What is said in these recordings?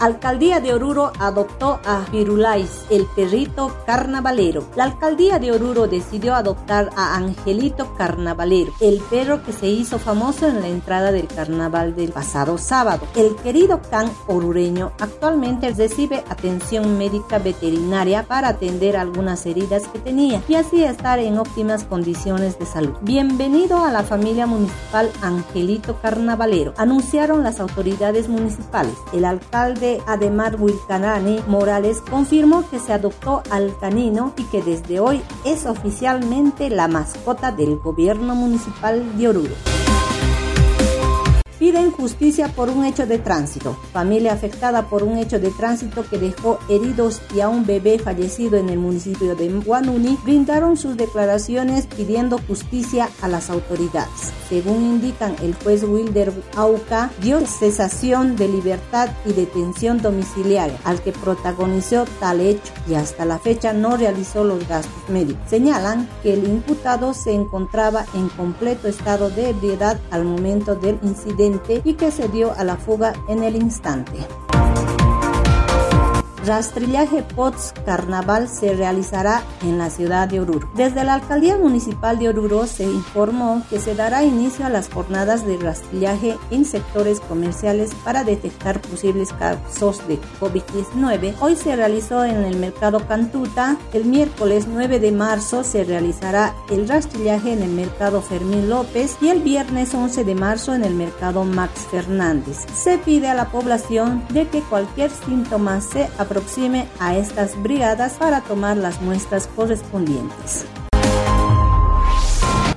alcaldía de Oruro adoptó a Pirulais, el perrito carnavalero. La alcaldía de Oruro decidió adoptar a Angelito Carnavalero, el perro que se hizo famoso en la entrada del carnaval del pasado sábado. El querido can orureño actualmente recibe atención médica veterinaria para atender algunas heridas que tenía y así estar en óptimas condiciones de salud. Bienvenido a la familia municipal Angelito Carnavalero, anunciaron las autoridades municipales. El alcalde Ademar Wilcanani Morales confirmó que se adoptó al canino y que desde hoy es oficialmente la mascota del gobierno municipal de Oruro. Piden justicia por un hecho de tránsito. Familia afectada por un hecho de tránsito que dejó heridos y a un bebé fallecido en el municipio de Guanuni brindaron sus declaraciones pidiendo justicia a las autoridades. Según indican, el juez Wilder Auca dio cesación de libertad y detención domiciliaria al que protagonizó tal hecho y hasta la fecha no realizó los gastos médicos. Señalan que el imputado se encontraba en completo estado de ebriedad al momento del incidente y que se dio a la fuga en el instante. Rastrillaje POTS Carnaval se realizará en la ciudad de Oruro. Desde la Alcaldía Municipal de Oruro se informó que se dará inicio a las jornadas de rastrillaje en sectores comerciales para detectar posibles casos de COVID-19. Hoy se realizó en el mercado Cantuta. El miércoles 9 de marzo se realizará el rastrillaje en el mercado Fermín López y el viernes 11 de marzo en el mercado Max Fernández. Se pide a la población de que cualquier síntoma se aproxime a estas brigadas para tomar las muestras correspondientes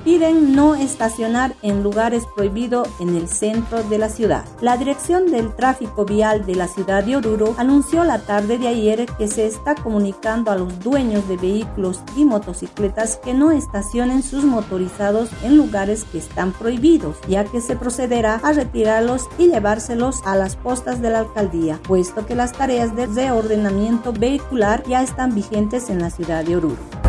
piden no estacionar en lugares prohibidos en el centro de la ciudad. La Dirección del Tráfico Vial de la ciudad de Oruro anunció la tarde de ayer que se está comunicando a los dueños de vehículos y motocicletas que no estacionen sus motorizados en lugares que están prohibidos, ya que se procederá a retirarlos y llevárselos a las postas de la alcaldía, puesto que las tareas de reordenamiento vehicular ya están vigentes en la ciudad de Oruro.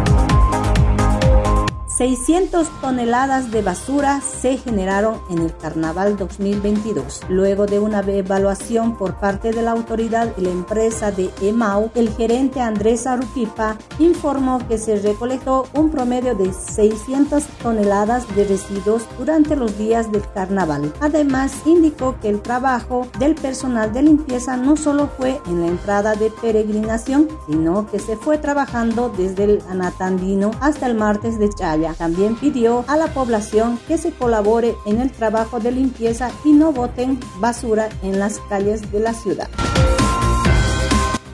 600 toneladas de basura se generaron en el Carnaval 2022. Luego de una evaluación por parte de la autoridad y la empresa de EMAU, el gerente Andrés Aruquipa informó que se recolectó un promedio de 600 toneladas de residuos durante los días del Carnaval. Además, indicó que el trabajo del personal de limpieza no solo fue en la entrada de peregrinación, sino que se fue trabajando desde el Anatandino hasta el martes de Chaya también pidió a la población que se colabore en el trabajo de limpieza y no boten basura en las calles de la ciudad.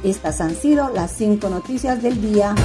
Estas han sido las cinco noticias del día.